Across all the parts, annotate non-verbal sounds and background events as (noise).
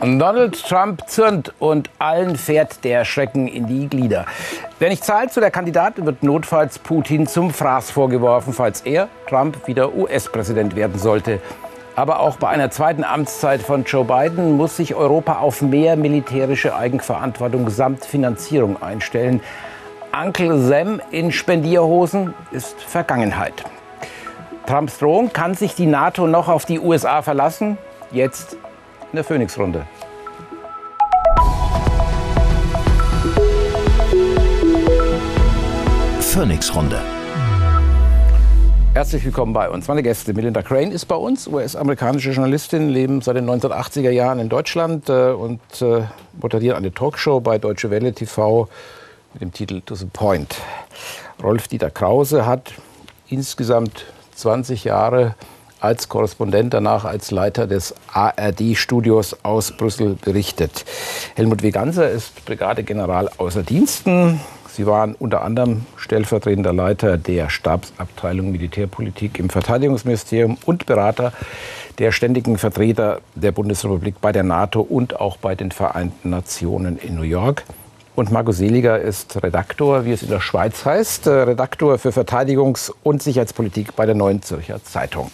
Donald Trump zürnt und allen fährt der Schrecken in die Glieder. Wer nicht zahlt zu der Kandidat, wird notfalls Putin zum Fraß vorgeworfen, falls er, Trump, wieder US-Präsident werden sollte. Aber auch bei einer zweiten Amtszeit von Joe Biden muss sich Europa auf mehr militärische Eigenverantwortung samt Finanzierung einstellen. Uncle Sam in Spendierhosen ist Vergangenheit. Trumps Drohung, kann sich die NATO noch auf die USA verlassen? Jetzt in der Phoenix-Runde. Phoenix-Runde. Herzlich willkommen bei uns. Meine Gäste, Melinda Crane ist bei uns, US-amerikanische Journalistin, leben seit den 1980er Jahren in Deutschland äh, und äh, moderiert eine Talkshow bei Deutsche Welle TV mit dem Titel To the Point. Rolf-Dieter Krause hat insgesamt 20 Jahre als Korrespondent, danach als Leiter des ARD-Studios aus Brüssel berichtet. Helmut Weganser ist Brigadegeneral außer Diensten. Sie waren unter anderem stellvertretender Leiter der Stabsabteilung Militärpolitik im Verteidigungsministerium und Berater der ständigen Vertreter der Bundesrepublik bei der NATO und auch bei den Vereinten Nationen in New York. Und Marco Seliger ist Redaktor, wie es in der Schweiz heißt, äh, Redaktor für Verteidigungs- und Sicherheitspolitik bei der Neuen Zürcher Zeitung.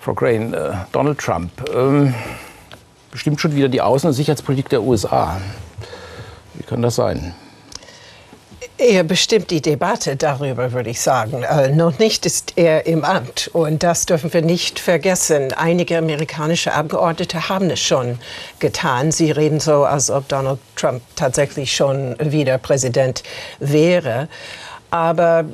Frau Crane, äh, Donald Trump ähm, bestimmt schon wieder die Außen- und Sicherheitspolitik der USA. Wie kann das sein? Er bestimmt die Debatte darüber, würde ich sagen. Äh, noch nicht ist er im Amt. Und das dürfen wir nicht vergessen. Einige amerikanische Abgeordnete haben es schon getan. Sie reden so, als ob Donald Trump tatsächlich schon wieder Präsident wäre. Aber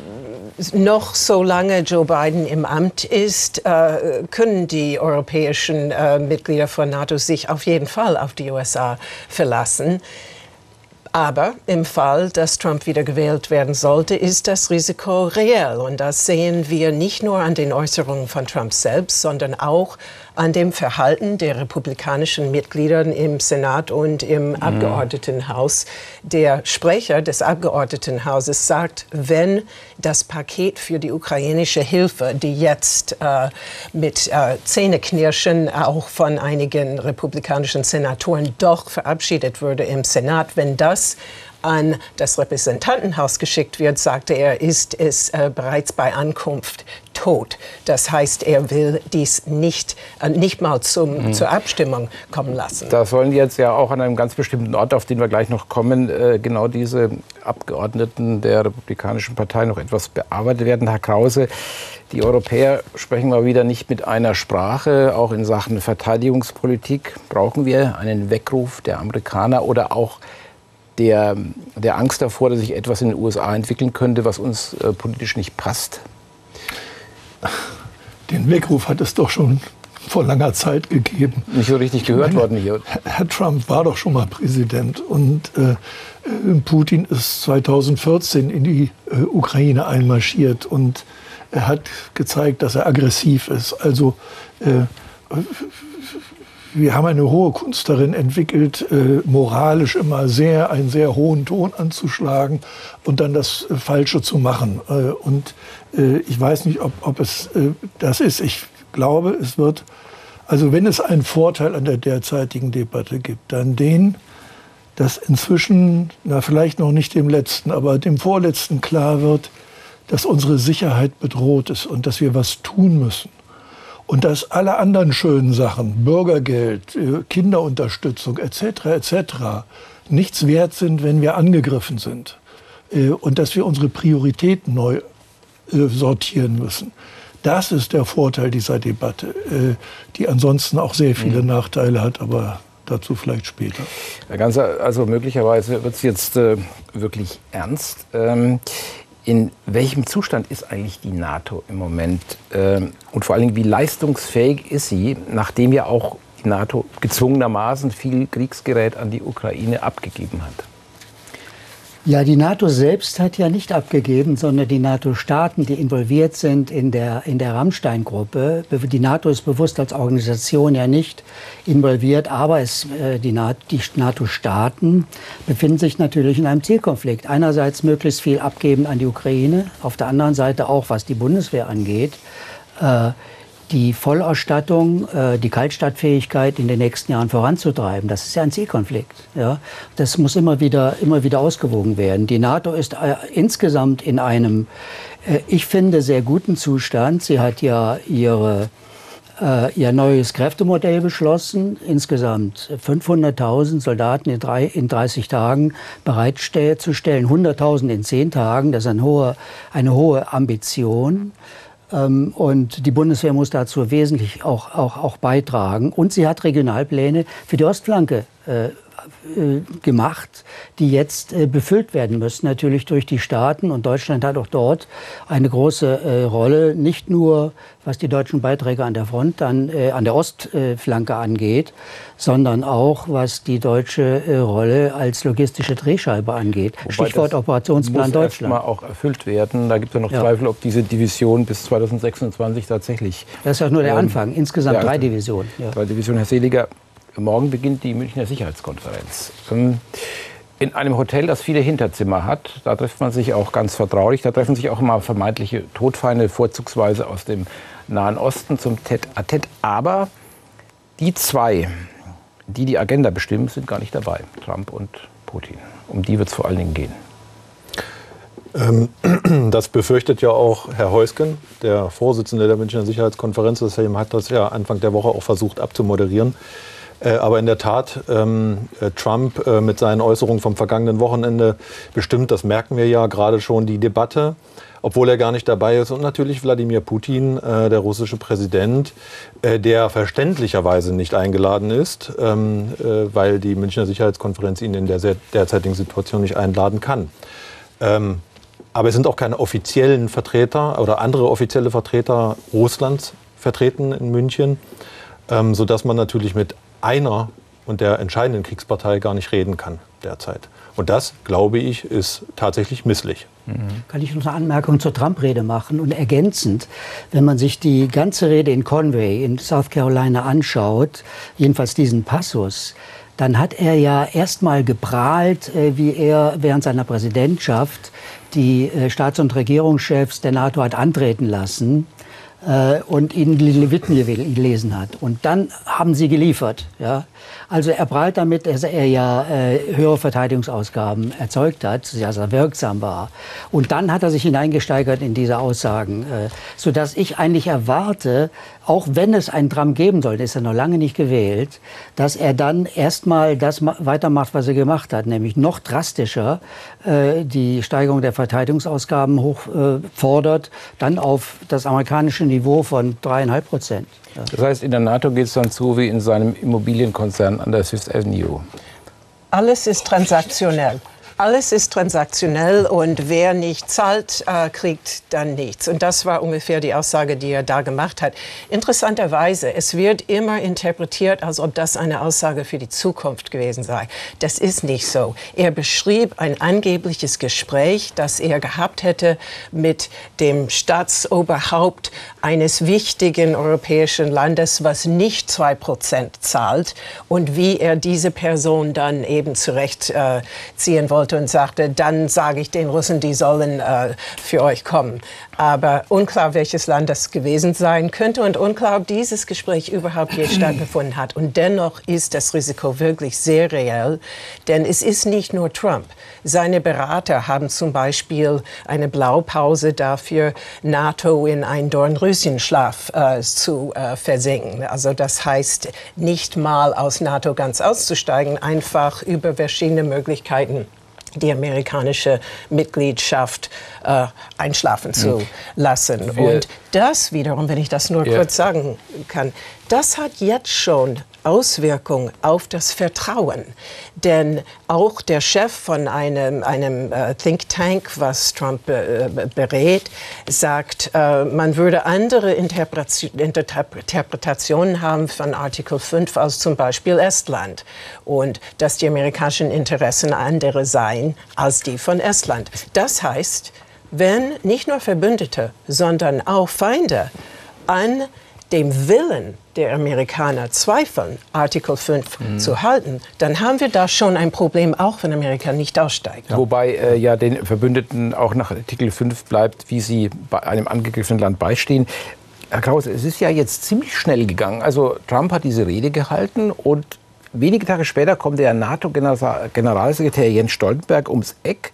noch solange Joe Biden im Amt ist, äh, können die europäischen äh, Mitglieder von NATO sich auf jeden Fall auf die USA verlassen. Aber im Fall, dass Trump wieder gewählt werden sollte, ist das Risiko reell. Und das sehen wir nicht nur an den Äußerungen von Trump selbst, sondern auch an dem Verhalten der republikanischen Mitglieder im Senat und im mhm. Abgeordnetenhaus. Der Sprecher des Abgeordnetenhauses sagt, wenn das Paket für die ukrainische Hilfe, die jetzt äh, mit äh, Zähneknirschen auch von einigen republikanischen Senatoren doch verabschiedet würde im Senat, wenn das an das Repräsentantenhaus geschickt wird, sagte er, ist es äh, bereits bei Ankunft tot. Das heißt, er will dies nicht, äh, nicht mal zum, mhm. zur Abstimmung kommen lassen. Da sollen jetzt ja auch an einem ganz bestimmten Ort, auf den wir gleich noch kommen, äh, genau diese Abgeordneten der Republikanischen Partei noch etwas bearbeitet werden. Herr Krause, die Europäer sprechen mal wieder nicht mit einer Sprache. Auch in Sachen Verteidigungspolitik brauchen wir einen Weckruf der Amerikaner oder auch der, der Angst davor, dass sich etwas in den USA entwickeln könnte, was uns äh, politisch nicht passt? Den Weckruf hat es doch schon vor langer Zeit gegeben. Nicht so richtig gehört meine, worden hier. Herr Trump war doch schon mal Präsident und äh, äh Putin ist 2014 in die äh, Ukraine einmarschiert und er hat gezeigt, dass er aggressiv ist. Also äh, wir haben eine hohe Kunst darin entwickelt, äh, moralisch immer sehr einen sehr hohen Ton anzuschlagen und dann das äh, Falsche zu machen. Äh, und äh, ich weiß nicht, ob, ob es äh, das ist. Ich glaube, es wird, also wenn es einen Vorteil an der derzeitigen Debatte gibt, dann den, dass inzwischen, na vielleicht noch nicht dem letzten, aber dem vorletzten klar wird, dass unsere Sicherheit bedroht ist und dass wir was tun müssen. Und dass alle anderen schönen Sachen, Bürgergeld, äh, Kinderunterstützung etc. etc. nichts wert sind, wenn wir angegriffen sind. Äh, und dass wir unsere Prioritäten neu äh, sortieren müssen. Das ist der Vorteil dieser Debatte, die ansonsten auch sehr viele mhm. Nachteile hat, aber dazu vielleicht später. Herr Ganser, also möglicherweise wird es jetzt äh, wirklich ernst. Ähm, in welchem Zustand ist eigentlich die NATO im Moment? Ähm, und vor allen Dingen, wie leistungsfähig ist sie, nachdem ja auch die NATO gezwungenermaßen viel Kriegsgerät an die Ukraine abgegeben hat? Ja, die NATO selbst hat ja nicht abgegeben, sondern die NATO-Staaten, die involviert sind in der, in der Rammstein-Gruppe. Die NATO ist bewusst als Organisation ja nicht involviert, aber es, äh, die NATO-Staaten befinden sich natürlich in einem Zielkonflikt. Einerseits möglichst viel abgeben an die Ukraine, auf der anderen Seite auch, was die Bundeswehr angeht. Äh, die Vollausstattung, äh, die Kaltstadtfähigkeit in den nächsten Jahren voranzutreiben. Das ist ja ein Zielkonflikt. Ja? Das muss immer wieder, immer wieder ausgewogen werden. Die NATO ist äh, insgesamt in einem, äh, ich finde, sehr guten Zustand. Sie hat ja ihre äh, ihr neues Kräftemodell beschlossen, insgesamt 500.000 Soldaten in, drei, in 30 Tagen bereitzustellen, 100.000 in 10 Tagen. Das ist eine hohe, eine hohe Ambition. Ähm, und die Bundeswehr muss dazu wesentlich auch, auch, auch beitragen. Und sie hat Regionalpläne für die Ostflanke äh, gemacht, die jetzt äh, befüllt werden müssen, natürlich durch die Staaten. Und Deutschland hat auch dort eine große äh, Rolle, nicht nur was die deutschen Beiträge an der Front, dann, äh, an der Ostflanke angeht, sondern auch was die deutsche äh, Rolle als logistische Drehscheibe angeht. Wobei Stichwort Operationsplan muss Deutschland. Muss auch erfüllt werden. Da gibt es ja noch ja. Zweifel, ob diese Division bis 2026 tatsächlich. Das ist ja nur der ähm, Anfang. Insgesamt drei Divisionen. Ja. Drei Divisionen. Herr Seliger, Morgen beginnt die Münchner Sicherheitskonferenz. Ähm, in einem Hotel, das viele Hinterzimmer hat, da trifft man sich auch ganz vertraulich. Da treffen sich auch immer vermeintliche Todfeinde, vorzugsweise aus dem Nahen Osten zum Tête-à-Tête. Aber die zwei, die die Agenda bestimmen, sind gar nicht dabei. Trump und Putin. Um die wird es vor allen Dingen gehen. Ähm, (clears throat) das befürchtet ja auch Herr Heusgen, der Vorsitzende der Münchner Sicherheitskonferenz. Das hat das ja Anfang der Woche auch versucht abzumoderieren. Äh, aber in der Tat, ähm, äh, Trump äh, mit seinen Äußerungen vom vergangenen Wochenende bestimmt, das merken wir ja gerade schon, die Debatte, obwohl er gar nicht dabei ist. Und natürlich Wladimir Putin, äh, der russische Präsident, äh, der verständlicherweise nicht eingeladen ist, ähm, äh, weil die Münchner Sicherheitskonferenz ihn in der derzeitigen Situation nicht einladen kann. Ähm, aber es sind auch keine offiziellen Vertreter oder andere offizielle Vertreter Russlands vertreten in München, ähm, sodass man natürlich mit einer und der entscheidenden Kriegspartei gar nicht reden kann derzeit. Und das, glaube ich, ist tatsächlich misslich. Mhm. Kann ich noch eine Anmerkung zur Trump-Rede machen? Und ergänzend, wenn man sich die ganze Rede in Conway in South Carolina anschaut, jedenfalls diesen Passus, dann hat er ja erstmal geprahlt, äh, wie er während seiner Präsidentschaft die äh, Staats- und Regierungschefs der NATO hat antreten lassen äh, und ihnen die Leviten gelesen hat. Und dann haben sie geliefert. Ja? Also er prahlt damit, dass er ja äh, höhere Verteidigungsausgaben erzeugt hat, sehr, sehr wirksam war. Und dann hat er sich hineingesteigert in diese Aussagen, äh, sodass ich eigentlich erwarte, auch wenn es einen Trump geben sollte, ist er noch lange nicht gewählt, dass er dann erstmal das weitermacht, was er gemacht hat, nämlich noch drastischer äh, die Steigerung der Verteidigungsausgaben hochfordert, äh, dann auf das amerikanische Niveau von dreieinhalb Prozent. Das heißt, in der NATO geht es dann zu wie in seinem Immobilienkonzern an der Fifth Avenue. Alles ist transaktionell. Alles ist transaktionell und wer nicht zahlt, äh, kriegt dann nichts. Und das war ungefähr die Aussage, die er da gemacht hat. Interessanterweise, es wird immer interpretiert, als ob das eine Aussage für die Zukunft gewesen sei. Das ist nicht so. Er beschrieb ein angebliches Gespräch, das er gehabt hätte mit dem Staatsoberhaupt eines wichtigen europäischen Landes, was nicht zwei Prozent zahlt und wie er diese Person dann eben zurechtziehen äh, wollte wollte und sagte, dann sage ich den Russen, die sollen äh, für euch kommen. Aber unklar, welches Land das gewesen sein könnte und unklar, ob dieses Gespräch überhaupt je (clears throat) stattgefunden hat. Und dennoch ist das Risiko wirklich sehr reell, denn es ist nicht nur Trump. Seine Berater haben zum Beispiel eine Blaupause dafür, NATO in einen Dornröschenschlaf äh, zu äh, versenken. Also das heißt, nicht mal aus NATO ganz auszusteigen, einfach über verschiedene Möglichkeiten die amerikanische Mitgliedschaft äh, einschlafen zu lassen. Und das wiederum, wenn ich das nur kurz sagen kann, das hat jetzt schon Auswirkung auf das Vertrauen. Denn auch der Chef von einem, einem äh, Think Tank, was Trump äh, berät, sagt, äh, man würde andere Interpretationen haben von Artikel 5 als zum Beispiel Estland. Und dass die amerikanischen Interessen andere seien als die von Estland. Das heißt, wenn nicht nur Verbündete, sondern auch Feinde an dem Willen der Amerikaner zweifeln, Artikel 5 mhm. zu halten, dann haben wir da schon ein Problem, auch wenn Amerika nicht aussteigt. Wobei äh, ja den Verbündeten auch nach Artikel 5 bleibt, wie sie bei einem angegriffenen Land beistehen. Herr Krause, es ist ja jetzt ziemlich schnell gegangen. Also Trump hat diese Rede gehalten und wenige Tage später kommt der NATO-Generalsekretär Jens Stoltenberg ums Eck,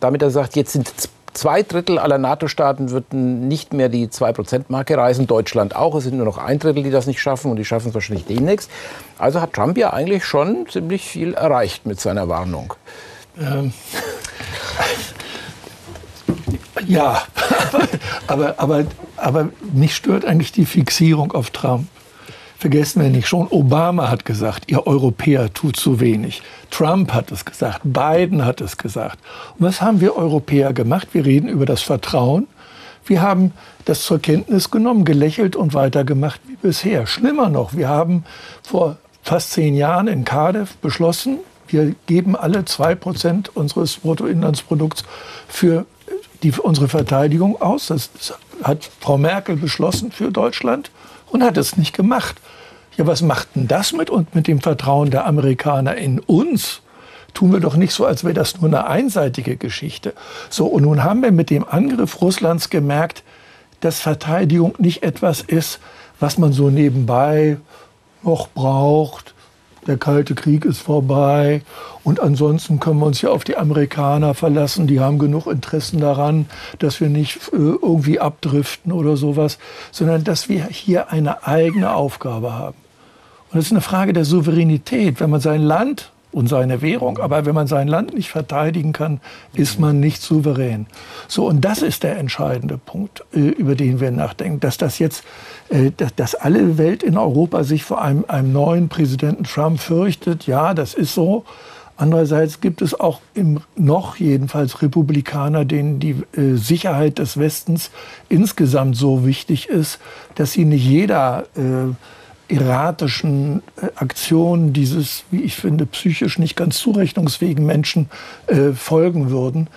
damit er sagt, jetzt sind zwei Drittel aller NATO-Staaten würden nicht mehr die 2-Prozent-Marke reisen, Deutschland auch. Es sind nur noch ein Drittel, die das nicht schaffen und die schaffen es wahrscheinlich demnächst. Also hat Trump ja eigentlich schon ziemlich viel erreicht mit seiner Warnung. Ähm. Ja, (laughs) aber, aber, aber mich stört eigentlich die Fixierung auf Trump. Vergessen wir nicht, schon Obama hat gesagt, ihr Europäer tut zu wenig. Trump hat es gesagt, Biden hat es gesagt. Und was haben wir Europäer gemacht? Wir reden über das Vertrauen. Wir haben das zur Kenntnis genommen, gelächelt und weitergemacht wie bisher. Schlimmer noch, wir haben vor fast zehn Jahren in Cardiff beschlossen, wir geben alle zwei Prozent unseres Bruttoinlandsprodukts für die, unsere Verteidigung aus. Das hat Frau Merkel beschlossen für Deutschland und hat es nicht gemacht. Ja, was macht denn das mit und mit dem Vertrauen der Amerikaner in uns? Tun wir doch nicht so, als wäre das nur eine einseitige Geschichte. So, und nun haben wir mit dem Angriff Russlands gemerkt, dass Verteidigung nicht etwas ist, was man so nebenbei noch braucht, der Kalte Krieg ist vorbei und ansonsten können wir uns ja auf die Amerikaner verlassen. Die haben genug Interessen daran, dass wir nicht äh, irgendwie abdriften oder sowas, sondern dass wir hier eine eigene Aufgabe haben. Und das ist eine Frage der Souveränität. Wenn man sein Land und seine Währung. Aber wenn man sein Land nicht verteidigen kann, ist man nicht souverän. So, und das ist der entscheidende Punkt, äh, über den wir nachdenken, dass das jetzt, äh, dass, alle Welt in Europa sich vor einem, einem neuen Präsidenten Trump fürchtet. Ja, das ist so. Andererseits gibt es auch im, noch jedenfalls Republikaner, denen die äh, Sicherheit des Westens insgesamt so wichtig ist, dass sie nicht jeder äh, erratischen äh, Aktionen dieses, wie ich finde, psychisch nicht ganz zurechnungsfähigen Menschen äh, folgen würden.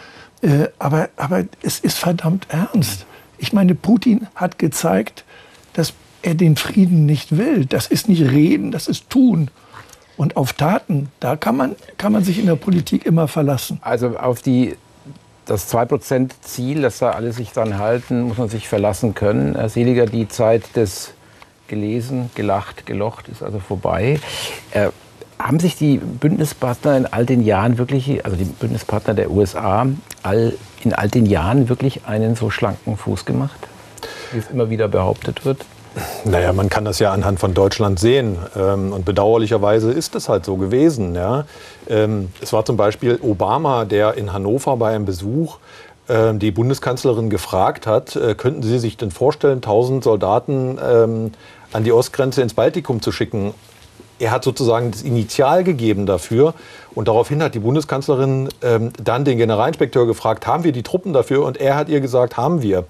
Äh, aber, aber es ist verdammt ernst. Ich meine, Putin hat gezeigt, dass er den Frieden nicht will. Das ist nicht reden, das ist tun. Und auf Taten, da kann man, kann man sich in der Politik immer verlassen. Also auf die, das 2%-Ziel, dass da alle sich dran halten, muss man sich verlassen können. Herr Seliger, die Zeit des gelesen, gelacht, gelocht, ist also vorbei. Äh, haben sich die Bündnispartner in all den Jahren wirklich, also die Bündnispartner der USA, all, in all den Jahren wirklich einen so schlanken Fuß gemacht, wie es immer wieder behauptet wird? Naja, man kann das ja anhand von Deutschland sehen. Ähm, und bedauerlicherweise ist es halt so gewesen. Ähm, es war zum Beispiel Obama, der in Hannover bei einem Besuch ähm, die Bundeskanzlerin gefragt hat, äh, könnten Sie sich denn vorstellen, 1000 Soldaten an die Ostgrenze ins Baltikum zu schicken. Er hat sozusagen das Initial gegeben dafür. Und daraufhin hat die Bundeskanzlerin ähm, dann den Generalinspekteur gefragt, haben wir die Truppen dafür? Und er hat ihr gesagt, haben wir.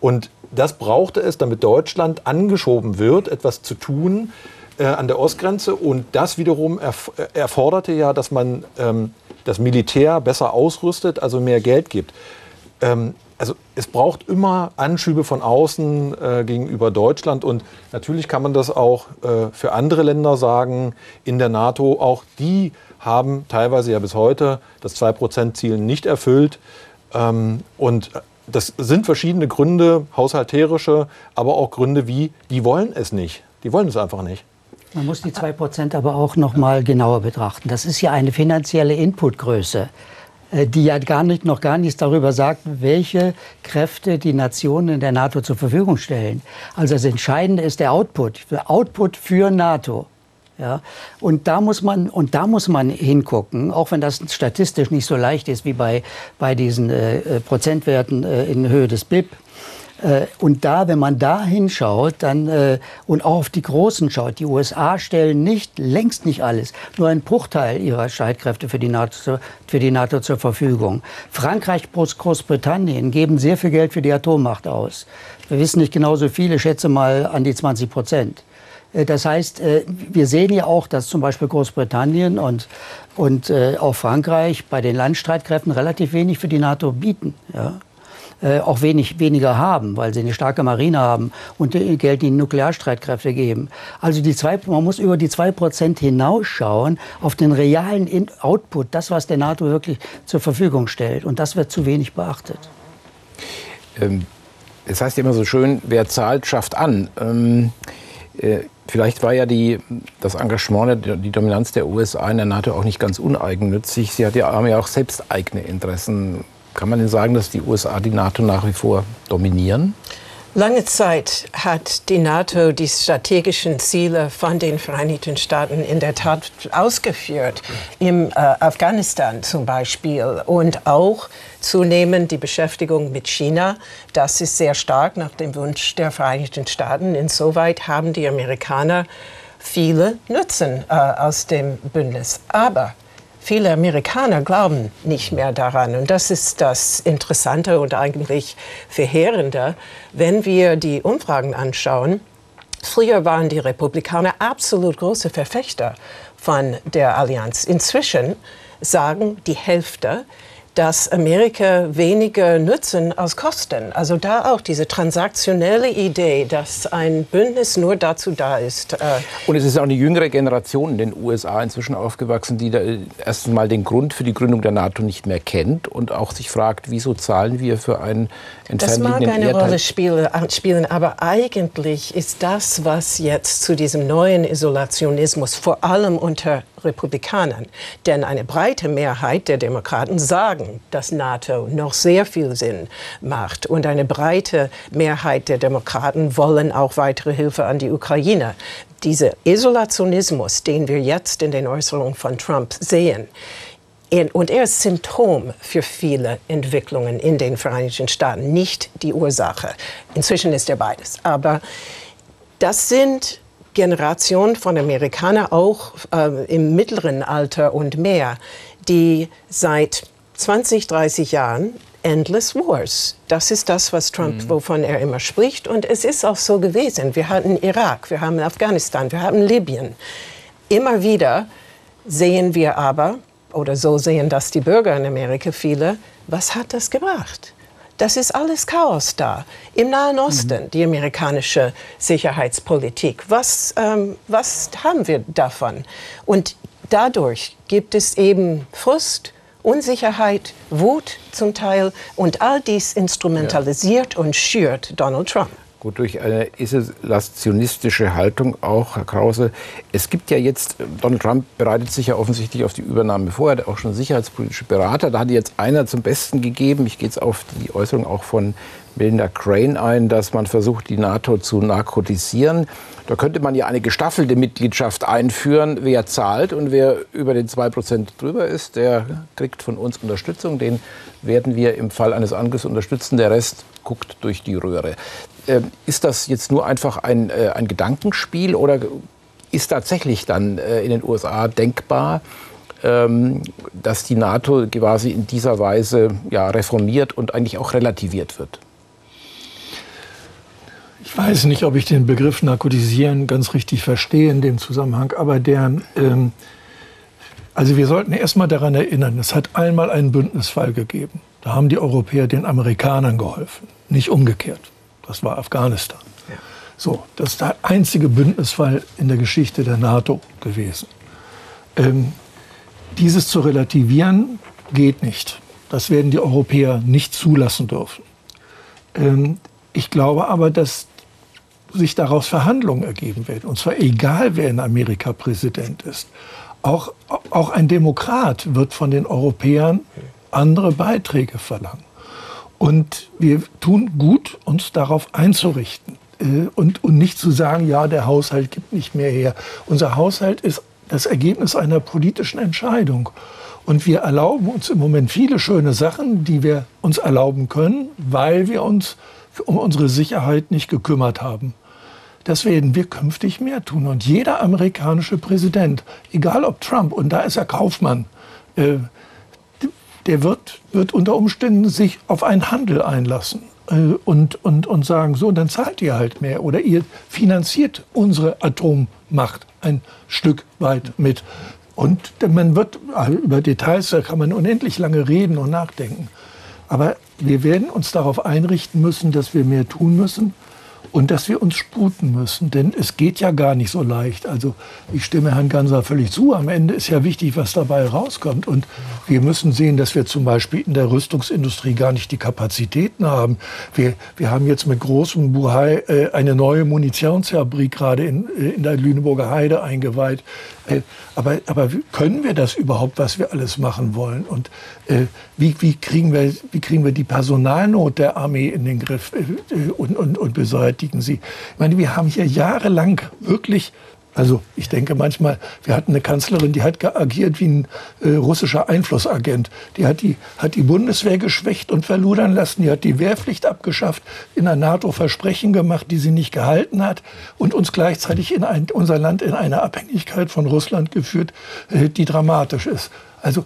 Und das brauchte es, damit Deutschland angeschoben wird, etwas zu tun äh, an der Ostgrenze. Und das wiederum erf erforderte ja, dass man ähm, das Militär besser ausrüstet, also mehr Geld gibt. Ähm, also es braucht immer Anschübe von außen äh, gegenüber Deutschland und natürlich kann man das auch äh, für andere Länder sagen in der NATO. Auch die haben teilweise ja bis heute das 2-Prozent-Ziel nicht erfüllt. Ähm, und das sind verschiedene Gründe, haushalterische, aber auch Gründe wie, die wollen es nicht. Die wollen es einfach nicht. Man muss die 2% aber auch noch mal genauer betrachten. Das ist ja eine finanzielle Inputgröße. Äh, die ja gar nicht, noch gar nichts darüber sagt, welche Kräfte die Nationen der NATO zur Verfügung stellen. Also das Entscheidende ist der Output, der Output für NATO. Ja, und da muss man und da muss man hingucken, auch wenn das statistisch nicht so leicht ist wie bei bei diesen äh, äh Prozentwerten äh, in Höhe des BIP. Äh, und da, wenn man da hinschaut, dann äh, und auch auf die Großen schaut, die USA stellen nicht, längst nicht alles, nur einen Bruchteil ihrer Streitkräfte für die NATO, für die NATO zur Verfügung. Frankreich plus Großbritannien geben sehr viel Geld für die Atommacht aus. Wir wissen nicht genau so viele, schätze mal an die 20 Prozent. Äh, das heißt, wir sehen ja auch, dass zum Beispiel Großbritannien und, und auch Frankreich bei den Landstreitkräften relativ wenig für die NATO bieten. Ja äh, auch wenig, weniger haben, weil sie eine starke Marine haben und Geld in Nuklearstreitkräfte geben. Also die zwei, man muss über die 2% hinausschauen auf den realen In Output, das, was der NATO wirklich zur Verfügung stellt. Und das wird zu wenig beachtet. Ähm es heißt immer so schön, wer zahlt, schafft an. Ähm, äh, vielleicht war ja die, das Engagement, die Dominanz der USA in der NATO auch nicht ganz uneigennützig. Sie hat ja auch selbst eigene Interessen. Kann man denn sagen, dass die USA die NATO nach wie vor dominieren? Lange Zeit hat die NATO die strategischen Ziele von den Vereinigten Staaten in der Tat ausgeführt, im äh, Afghanistan zum Beispiel und auch zunehmend die Beschäftigung mit China. Das ist sehr stark nach dem Wunsch der Vereinigten Staaten. Insoweit haben die Amerikaner viele Nutzen äh, aus dem Bündnis. Aber Viele Amerikaner glauben nicht mehr daran. Und das ist das Interessante und eigentlich Verheerende, wenn wir die Umfragen anschauen. Früher waren die Republikaner absolut große Verfechter von der Allianz. Inzwischen sagen die Hälfte, dass Amerika weniger Nutzen als Kosten. Also da auch diese transaktionelle Idee, dass ein Bündnis nur dazu da ist. Äh Und es ist auch eine jüngere Generation in den USA inzwischen aufgewachsen, die da erst einmal den Grund für die Gründung der NATO nicht mehr kennt und auch sich fragt, wieso zahlen wir für einen das mag eine Erdteil. Rolle spielen, aber eigentlich ist das, was jetzt zu diesem neuen Isolationismus vor allem unter Republikanern, denn eine breite Mehrheit der Demokraten sagen, dass NATO noch sehr viel Sinn macht und eine breite Mehrheit der Demokraten wollen auch weitere Hilfe an die Ukraine. Dieser Isolationismus, den wir jetzt in den Äußerungen von Trump sehen, und er ist Symptom für viele Entwicklungen in den Vereinigten Staaten, nicht die Ursache. Inzwischen ist er beides. Aber das sind Generationen von Amerikanern, auch äh, im mittleren Alter und mehr, die seit 20, 30 Jahren Endless Wars. Das ist das, was Trump, mhm. wovon er immer spricht. Und es ist auch so gewesen. Wir hatten Irak, wir haben Afghanistan, wir haben Libyen. Immer wieder sehen wir aber, oder so sehen das die Bürger in Amerika viele, was hat das gebracht? Das ist alles Chaos da. Im Nahen. Osten, mhm. die amerikanische Sicherheitspolitik. Was, ähm, was haben wir davon? Und dadurch gibt es eben Frust, Unsicherheit, Wut zum Teil. Und all dies instrumentalisiert ja. und schürt Donald Trump. Gut, durch eine isolationistische Haltung auch, Herr Krause. Es gibt ja jetzt, Donald Trump bereitet sich ja offensichtlich auf die Übernahme vor. Er hat auch schon sicherheitspolitische Berater. Da hat jetzt einer zum Besten gegeben. Ich gehe jetzt auf die Äußerung auch von Melinda Crane ein, dass man versucht, die NATO zu narkotisieren. Da könnte man ja eine gestaffelte Mitgliedschaft einführen. Wer zahlt und wer über den 2% drüber ist, der kriegt von uns Unterstützung. Den werden wir im Fall eines Angriffs unterstützen. Der Rest guckt durch die Röhre. Ähm, ist das jetzt nur einfach ein, äh, ein Gedankenspiel oder ist tatsächlich dann äh, in den USA denkbar, ähm, dass die NATO quasi in dieser Weise ja, reformiert und eigentlich auch relativiert wird? Ich weiß nicht, ob ich den Begriff Narkotisieren ganz richtig verstehe in dem Zusammenhang, aber der, ähm, also wir sollten erst mal daran erinnern, es hat einmal einen Bündnisfall gegeben. Da haben die Europäer den Amerikanern geholfen, nicht umgekehrt. Das war Afghanistan. Ja. So, das ist der einzige Bündnisfall in der Geschichte der NATO gewesen. Ähm, dieses zu relativieren geht nicht. Das werden die Europäer nicht zulassen dürfen. Ähm, ich glaube aber, dass sich daraus Verhandlungen ergeben werden. Und zwar egal, wer in Amerika Präsident ist. Auch, auch ein Demokrat wird von den Europäern andere Beiträge verlangen. Und wir tun gut, uns darauf einzurichten äh, und, und nicht zu sagen, ja, der Haushalt gibt nicht mehr her. Unser Haushalt ist das Ergebnis einer politischen Entscheidung. Und wir erlauben uns im Moment viele schöne Sachen, die wir uns erlauben können, weil wir uns um unsere Sicherheit nicht gekümmert haben. Das werden wir künftig mehr tun. Und jeder amerikanische Präsident, egal ob Trump, und da ist er Kaufmann, äh, der wird, wird unter Umständen sich auf einen Handel einlassen äh, und, und, und sagen, so, dann zahlt ihr halt mehr oder ihr finanziert unsere Atommacht ein Stück weit mit. Und man wird über Details, da kann man unendlich lange reden und nachdenken. Aber wir werden uns darauf einrichten müssen, dass wir mehr tun müssen. Und dass wir uns sputen müssen, denn es geht ja gar nicht so leicht. Also ich stimme Herrn Ganser völlig zu. Am Ende ist ja wichtig, was dabei rauskommt. Und wir müssen sehen, dass wir zum Beispiel in der Rüstungsindustrie gar nicht die Kapazitäten haben. Wir, wir haben jetzt mit großem Buhai äh, eine neue Munitionsfabrik gerade in, äh, in der Lüneburger Heide eingeweiht. Äh, aber, aber können wir das überhaupt, was wir alles machen wollen? Und äh, wie, wie, kriegen wir, wie kriegen wir die Personalnot der Armee in den Griff äh, äh und, und, und beseitigen sie? Ich meine, wir haben hier jahrelang wirklich also ich denke manchmal, wir hatten eine Kanzlerin, die hat agiert wie ein äh, russischer Einflussagent. Die hat, die hat die Bundeswehr geschwächt und verludern lassen. Die hat die Wehrpflicht abgeschafft, in der NATO Versprechen gemacht, die sie nicht gehalten hat und uns gleichzeitig in ein, unser Land in eine Abhängigkeit von Russland geführt, äh, die dramatisch ist. Also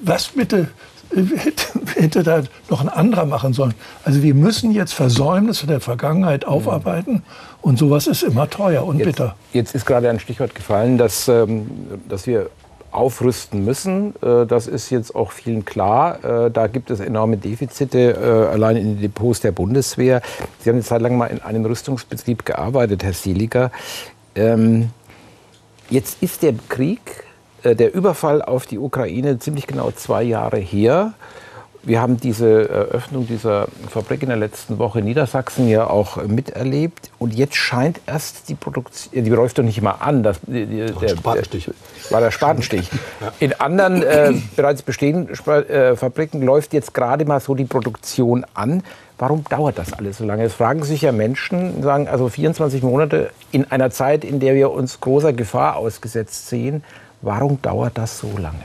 was bitte hätte, hätte da noch ein anderer machen sollen. Also wir müssen jetzt Versäumnisse der Vergangenheit aufarbeiten und sowas ist immer teuer und jetzt, bitter. Jetzt ist gerade ein Stichwort gefallen, dass, ähm, dass wir aufrüsten müssen. Äh, das ist jetzt auch vielen klar. Äh, da gibt es enorme Defizite äh, allein in den Depots der Bundeswehr. Sie haben eine Zeit lang mal in einem Rüstungsbetrieb gearbeitet, Herr Seliger. Ähm, jetzt ist der Krieg äh, der Überfall auf die Ukraine ziemlich genau zwei Jahre her. Wir haben diese Eröffnung dieser Fabrik in der letzten Woche in Niedersachsen ja auch miterlebt. Und jetzt scheint erst die Produktion, die läuft doch nicht immer an. Das, die, der, Spatenstich. Der, war der Spatenstich. (laughs) Ja. In anderen äh, bereits bestehenden äh, Fabriken läuft jetzt gerade mal so die Produktion an. Warum dauert das alles so lange? Es fragen sich ja Menschen, sagen also 24 Monate in einer Zeit, in der wir uns großer Gefahr ausgesetzt sehen. Warum dauert das so lange?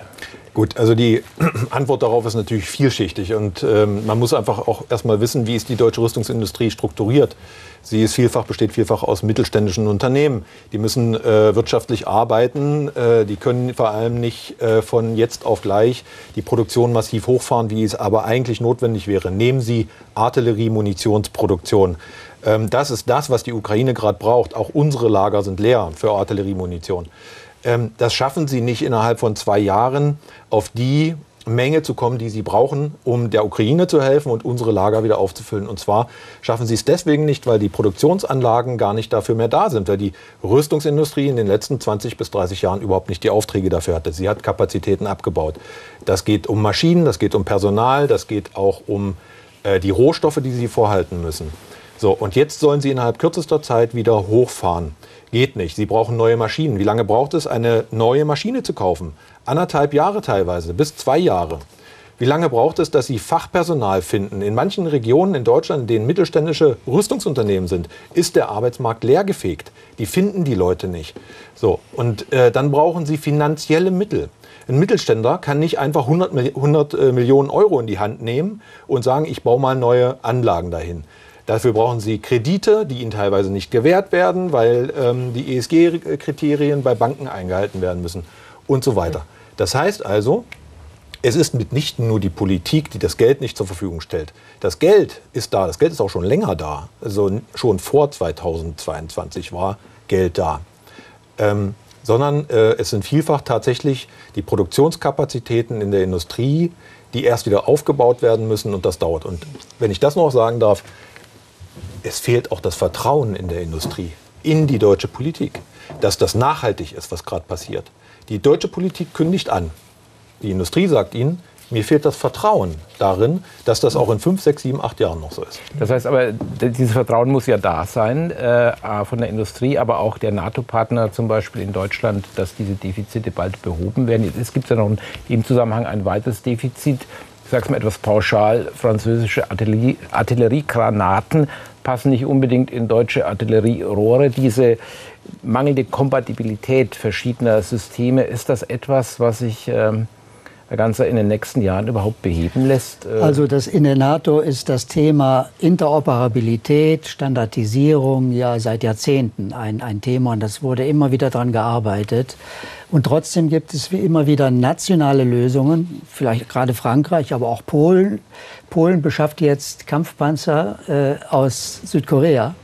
Gut, also die (clears throat) Antwort darauf ist natürlich vielschichtig und ähm, man muss einfach auch erstmal wissen, wie ist die deutsche Rüstungsindustrie strukturiert. Sie ist vielfach, besteht vielfach aus mittelständischen Unternehmen. Die müssen äh, wirtschaftlich arbeiten. Äh, die können vor allem nicht äh, von jetzt auf gleich die Produktion massiv hochfahren, wie es aber eigentlich notwendig wäre. Nehmen Sie Artillerie-Munitionsproduktion. Ähm, das ist das, was die Ukraine gerade braucht. Auch unsere Lager sind leer für Artilleriemunition. Das schaffen sie nicht innerhalb von zwei Jahren auf die Menge zu kommen, die sie brauchen, um der Ukraine zu helfen und unsere Lager wieder aufzufüllen. Und zwar schaffen sie es deswegen nicht, weil die Produktionsanlagen gar nicht dafür mehr da sind, weil die Rüstungsindustrie in den letzten 20 bis 30 Jahren überhaupt nicht die Aufträge dafür hatte. Sie hat Kapazitäten abgebaut. Das geht um Maschinen, das geht um Personal, das geht auch um äh, die Rohstoffe, die sie vorhalten müssen. So, und jetzt sollen sie innerhalb kürzester Zeit wieder hochfahren. Geht nicht. Sie brauchen neue Maschinen. Wie lange braucht es, eine neue Maschine zu kaufen? Anderthalb Jahre teilweise, bis zwei Jahre. Wie lange braucht es, dass Sie Fachpersonal finden? In manchen Regionen in Deutschland, in denen mittelständische Rüstungsunternehmen sind, ist der Arbeitsmarkt leergefegt. Die finden die Leute nicht. So, und äh, dann brauchen Sie finanzielle Mittel. Ein Mittelständler kann nicht einfach 100, 100 äh, Millionen Euro in die Hand nehmen und sagen, ich baue mal neue Anlagen dahin. Dafür brauchen sie Kredite, die ihnen teilweise nicht gewährt werden, weil ähm, die ESG-Kriterien bei Banken eingehalten werden müssen und so weiter. Das heißt also, es ist mitnichten nur die Politik, die das Geld nicht zur Verfügung stellt. Das Geld ist da, das Geld ist auch schon länger da. Also schon vor 2022 war Geld da. Ähm, sondern äh, es sind vielfach tatsächlich die Produktionskapazitäten in der Industrie, die erst wieder aufgebaut werden müssen und das dauert. Und wenn ich das noch sagen darf, es fehlt auch das Vertrauen in der Industrie, in die deutsche Politik, dass das nachhaltig ist, was gerade passiert. Die deutsche Politik kündigt an. Die Industrie sagt ihnen, mir fehlt das Vertrauen darin, dass das auch in fünf, sechs, sieben, acht Jahren noch so ist. Das heißt aber, dieses Vertrauen muss ja da sein, äh, von der Industrie, aber auch der NATO-Partner zum Beispiel in Deutschland, dass diese Defizite bald behoben werden. Es gibt ja noch im Zusammenhang ein weiteres Defizit, ich sage es mal etwas pauschal, französische Artillerie, Artilleriegranaten passen nicht unbedingt in deutsche Artillerierohre. Diese mangelnde Kompatibilität verschiedener Systeme, ist das etwas, was sich ähm, Herr Ganzer in den nächsten Jahren überhaupt beheben lässt? Äh, also das in der NATO ist das Thema Interoperabilität, Standardisierung ja seit Jahrzehnten ein, ein Thema und das wurde immer wieder daran gearbeitet. Und trotzdem gibt es wie immer wieder nationale Lösungen, vielleicht gerade Frankreich, aber auch Polen. Polen beschafft jetzt Kampfpanzer äh, aus Südkorea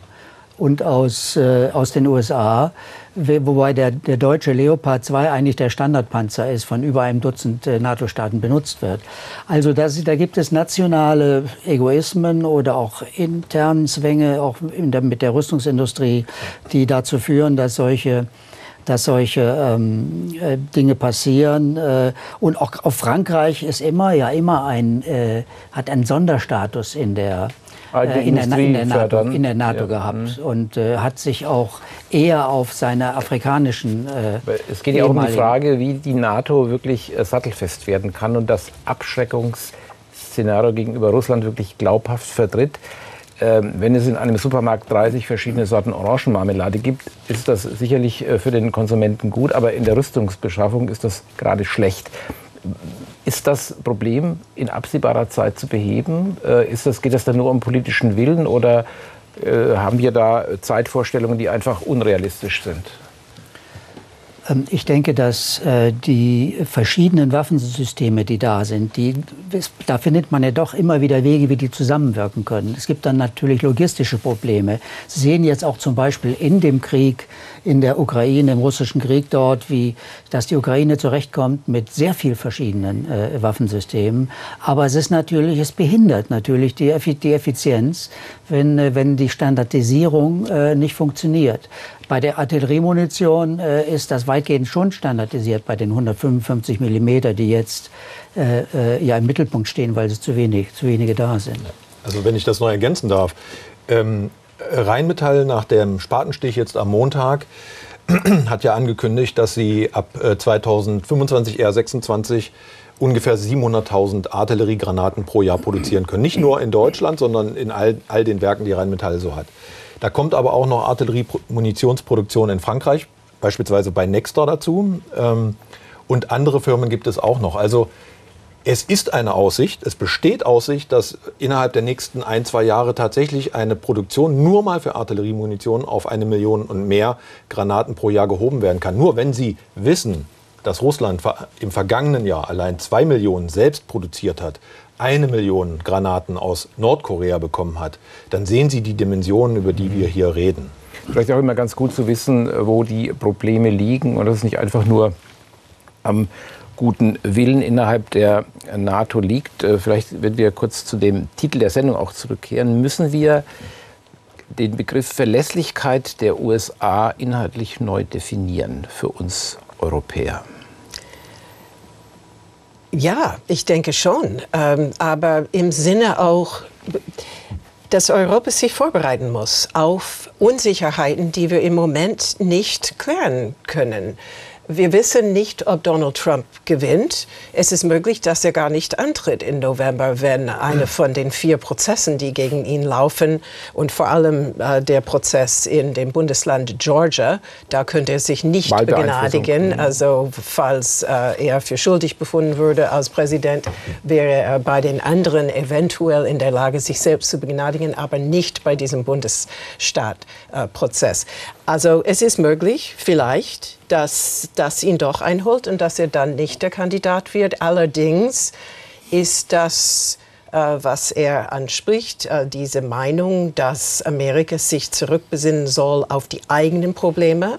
und aus, äh, aus den USA. Wobei der, der deutsche Leopard 2 eigentlich der Standardpanzer ist, von über einem Dutzend äh, NATO-Staaten benutzt wird. Also das, da gibt es nationale Egoismen oder auch internen Zwänge, auch der, mit der Rüstungsindustrie, die dazu führen, dass solche dass solche ähm, äh, Dinge passieren. Äh, und auch, auch Frankreich ist immer, ja immer ein, äh, hat einen Sonderstatus in der, äh, in, der, in, der, NATO, in der NATO ja. gehabt mhm. und äh, hat sich auch eher auf seine afrikanischen. Äh, es geht ja auch um die Frage, wie die NATO wirklich sattelfest werden kann und das Abschreckungsszenario gegenüber Russland wirklich glaubhaft vertritt. Ähm, wenn es in einem Supermarkt 30 verschiedene Sorten Orangenmarmelade gibt, ist das sicherlich für den Konsumenten gut, aber in der Rüstungsbeschaffung ist das gerade schlecht. Ist das Problem in absehbarer Zeit zu beheben? Äh, ist das, geht es dann nur um politischen Willen oder äh, haben wir da Zeitvorstellungen, die einfach unrealistisch sind? Ähm, ich denke, dass äh, die verschiedenen Waffensysteme, die da sind, die, da findet man ja doch immer wieder Wege, wie die zusammenwirken können. Es gibt dann natürlich logistische Probleme. Sie sehen jetzt auch zum Beispiel in dem Krieg in der Ukraine, im russischen Krieg dort, wie dass die Ukraine zurechtkommt mit sehr viel verschiedenen äh, Waffensystemen. Aber es ist natürlich, es behindert natürlich die, die Effizienz, wenn, äh, wenn die Standardisierung äh, nicht funktioniert. Bei der Artilleriemunition äh, ist das weitgehend schon standardisiert bei den 155 Millimeter, die jetzt äh, äh, ja im Mittelpunkt stehen, weil es zu wenig, zu wenige da sind. Also wenn ich das noch ergänzen darf, ähm, Rheinmetall nach dem Spatenstich jetzt am Montag (clears throat) hat ja angekündigt, dass sie ab 2025 eher 26 ungefähr 700.000 Artilleriegranaten pro Jahr produzieren können. Nicht nur in Deutschland, sondern in all, all den Werken, die Rheinmetall so hat. Da kommt aber auch noch Artilleriemunitionsproduktion in Frankreich, beispielsweise bei Nexter dazu. Ähm, und andere Firmen gibt es auch noch. Also es ist eine Aussicht, es besteht Aussicht, dass innerhalb der nächsten ein, zwei Jahre tatsächlich eine Produktion nur mal für Artilleriemunition auf eine Million und mehr Granaten pro Jahr gehoben werden kann. Nur wenn Sie wissen, dass Russland im vergangenen Jahr allein zwei Millionen selbst produziert hat, eine Million Granaten aus Nordkorea bekommen hat, dann sehen Sie die Dimensionen, über die wir hier reden. Vielleicht auch immer ganz gut zu wissen, wo die Probleme liegen und dass es nicht einfach nur am guten Willen innerhalb der NATO liegt. Äh, vielleicht, wenn wir kurz zu dem Titel der Sendung auch zurückkehren, müssen wir den Begriff Verlässlichkeit der USA inhaltlich neu definieren für uns Europäer. Ja, ich denke schon. Ähm, aber im Sinne auch, dass Europa sich vorbereiten muss auf Unsicherheiten, die wir im Moment nicht klären können. Wir wissen nicht, ob Donald Trump gewinnt. Es ist möglich, dass er gar nicht antritt im November, wenn einer von den vier Prozessen, die gegen ihn laufen, und vor allem äh, der Prozess in dem Bundesland Georgia, da könnte er sich nicht begnadigen. Mhm. Also falls äh, er für schuldig befunden würde als Präsident, wäre er bei den anderen eventuell in der Lage, sich selbst zu begnadigen, aber nicht bei diesem Bundesstaatprozess. Äh, also es ist möglich, vielleicht, dass das ihn doch einholt und dass er dann nicht der Kandidat wird. Allerdings ist das, äh, was er anspricht, äh, diese Meinung, dass Amerika sich zurückbesinnen soll auf die eigenen Probleme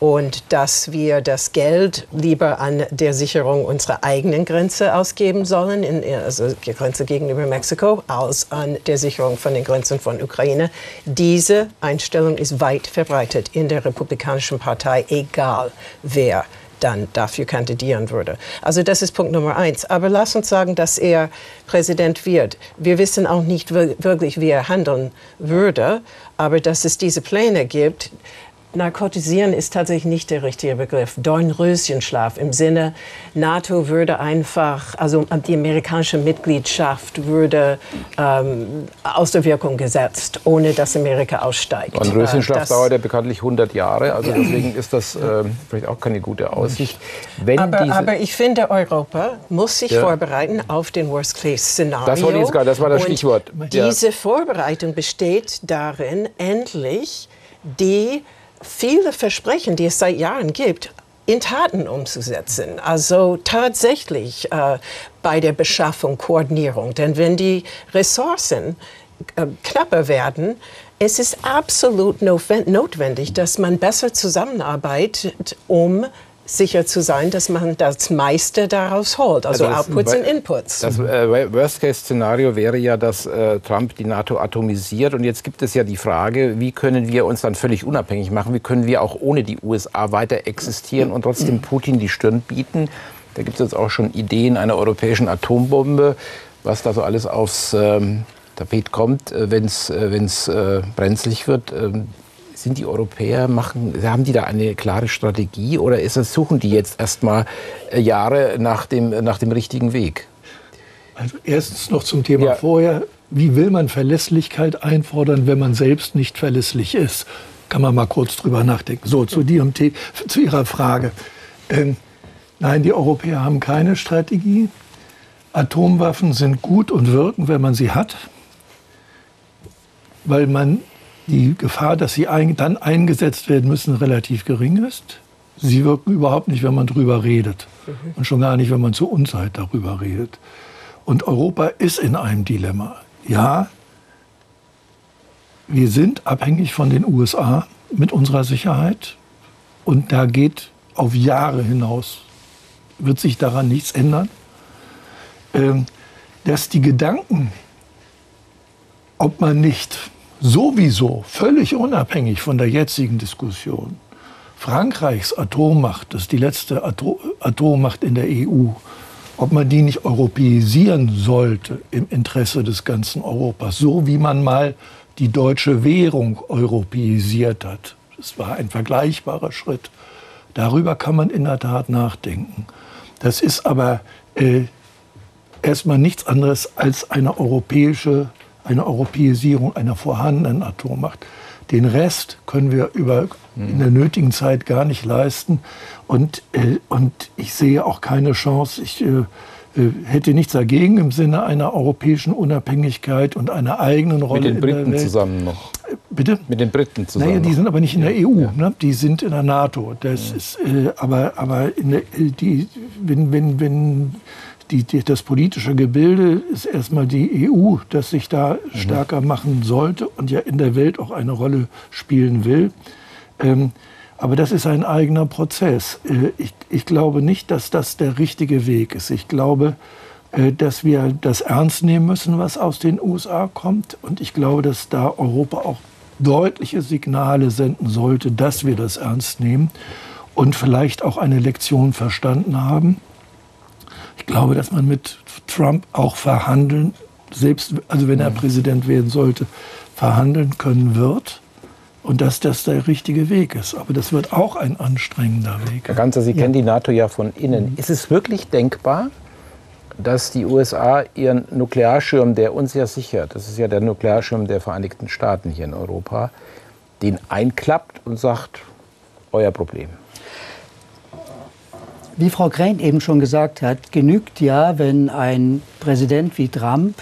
und dass wir das Geld lieber an der Sicherung unserer eigenen Grenze ausgeben sollen, in, also die Grenze gegenüber Mexiko, als an der Sicherung von den Grenzen von Ukraine. Diese Einstellung ist weit verbreitet in der Republikanischen Partei, egal wer dann dafür kandidieren würde. Also das ist Punkt Nummer eins. Aber lass uns sagen, dass er Präsident wird. Wir wissen auch nicht wirklich, wie er handeln würde, aber dass es diese Pläne gibt, Narkotisieren ist tatsächlich nicht der richtige Begriff. Dornröschenschlaf im Sinne, NATO würde einfach, also die amerikanische Mitgliedschaft würde ähm, aus der Wirkung gesetzt, ohne dass Amerika aussteigt. Dornröschenschlaf äh, dauert ja bekanntlich 100 Jahre, also deswegen (clears throat) ist das äh, vielleicht auch keine gute Aussicht. Aber, aber, ich finde, Europa muss sich ja. vorbereiten auf den Worst-Case-Szenario. Das, das war das Stichwort. Diese ja. Vorbereitung besteht darin, endlich die viele Versprechen, die es seit Jahren gibt, in Taten umzusetzen. Also tatsächlich äh, bei der Beschaffung, Koordinierung. Denn wenn die Ressourcen äh, knapper werden, Es ist absolut notwendig, dass man besser zusammenarbeitet, um sicher zu sein, dass man das meiste daraus holt, also, also Outputs und Inputs. Das äh, Worst-Case-Szenario wäre ja, dass äh, Trump die NATO atomisiert. Und jetzt gibt es ja die Frage, wie können wir uns dann völlig unabhängig machen? Wie können wir auch ohne die USA weiter existieren und trotzdem Putin die Stirn bieten? Da gibt es jetzt auch schon Ideen einer europäischen Atombombe, was da so alles aufs ähm, Tapet kommt, äh, wenn es äh, äh, brenzlig wird. Ähm, sind die Europäer, machen, haben die da eine klare Strategie oder ist das, suchen die jetzt erst mal äh, Jahre nach dem, nach dem richtigen Weg? Also erstens noch zum Thema ja. vorher. Wie will man Verlässlichkeit einfordern, wenn man selbst nicht verlässlich ist? Kann man mal kurz drüber nachdenken. So, zu, dir, zu Ihrer Frage. Ähm, nein, die Europäer haben keine Strategie. Atomwaffen sind gut und wirken, wenn man sie hat, weil man die Gefahr, dass sie ein, dann eingesetzt werden müssen, relativ gering ist. Sie wirken überhaupt nicht, wenn man darüber redet. Mhm. Und schon gar nicht, wenn man zur Unzeit darüber redet. Und Europa ist in einem Dilemma. Ja, wir sind abhängig von den USA mit unserer Sicherheit. Und da geht auf Jahre hinaus, wird sich daran nichts ändern. Ähm, dass die Gedanken, ob man nicht sowieso völlig unabhängig von der jetzigen Diskussion Frankreichs Atommacht, das ist die letzte Atommacht in der EU, ob man die nicht europäisieren sollte im Interesse des ganzen Europas, so wie man mal die deutsche Währung europäisiert hat. Das war ein vergleichbarer Schritt. Darüber kann man in der Tat nachdenken. Das ist aber äh, erstmal nichts anderes als eine europäische eine Europäisierung einer vorhandenen Atommacht. Den Rest können wir über, in der nötigen Zeit gar nicht leisten. Und, äh, und ich sehe auch keine Chance. Ich äh, äh, hätte nichts dagegen im Sinne einer europäischen Unabhängigkeit und einer eigenen Rolle. Mit den Briten zusammen noch. Bitte? Mit den Briten zusammen. Naja, die sind aber nicht in der EU. Ja. Ne? Die sind in der NATO. Das ja. ist, äh, aber aber der, äh, die, wenn, wenn, wenn die, die, das politische Gebilde ist erstmal die EU, das sich da mhm. stärker machen sollte und ja in der Welt auch eine Rolle spielen will. Ähm, aber das ist ein eigener Prozess. Äh, ich, ich, glaube nicht, dass das der richtige Weg ist. Ich glaube, äh, dass wir das ernst nehmen müssen, was aus den USA kommt. Und ich glaube, dass da Europa auch deutliche Signale senden sollte, dass wir das ernst nehmen und vielleicht auch eine Lektion verstanden haben. Ich glaube, dass man mit Trump auch verhandeln, selbst also wenn er Präsident werden sollte, verhandeln können wird. Und dass das der richtige Weg ist. Aber das wird auch ein anstrengender Weg. Herr Ganzer, Sie ja. kennen die NATO ja von innen. Ist es wirklich denkbar, dass die USA ihren Nuklearschirm, der uns ja sichert, das ist ja der Nuklearschirm der Vereinigten Staaten hier in Europa, den einklappt und sagt, euer Problem? Wie Frau Krähen eben schon gesagt hat, genügt ja, wenn ein Präsident wie Trump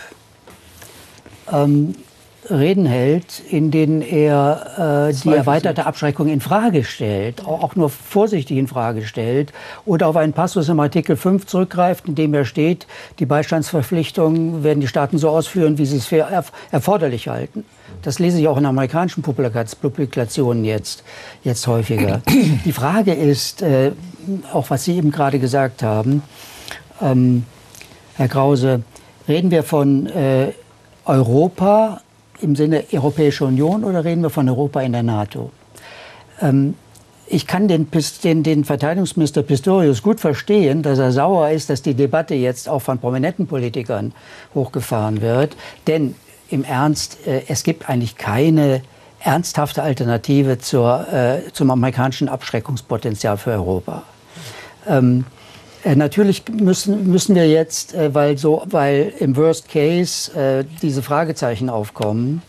ähm, Reden hält, in denen er äh, die erweiterte Abschreckung in Frage stellt, auch nur vorsichtig in Frage stellt, oder auf einen Passus im Artikel 5 zurückgreift, in dem er steht, die Beistandsverpflichtungen werden die Staaten so ausführen, wie sie es für erforderlich halten. Das lese ich auch in amerikanischen Publikationen jetzt, jetzt häufiger. Die Frage ist, äh, auch was Sie eben gerade gesagt haben, ähm, Herr Krause, reden wir von äh, Europa im Sinne Europäische Union oder reden wir von Europa in der NATO? Ähm, ich kann den, den, den, Verteidigungsminister Pistorius gut verstehen, dass er sauer ist, dass die Debatte jetzt auch von prominenten Politikern hochgefahren wird. Denn im Ernst, äh, es gibt eigentlich keine ernsthafte Alternative zur, äh, zum amerikanischen Abschreckungspotenzial für Europa. Ähm, äh, natürlich müssen, müssen wir jetzt, äh, weil, so, weil im Worst Case äh, diese Fragezeichen aufkommen,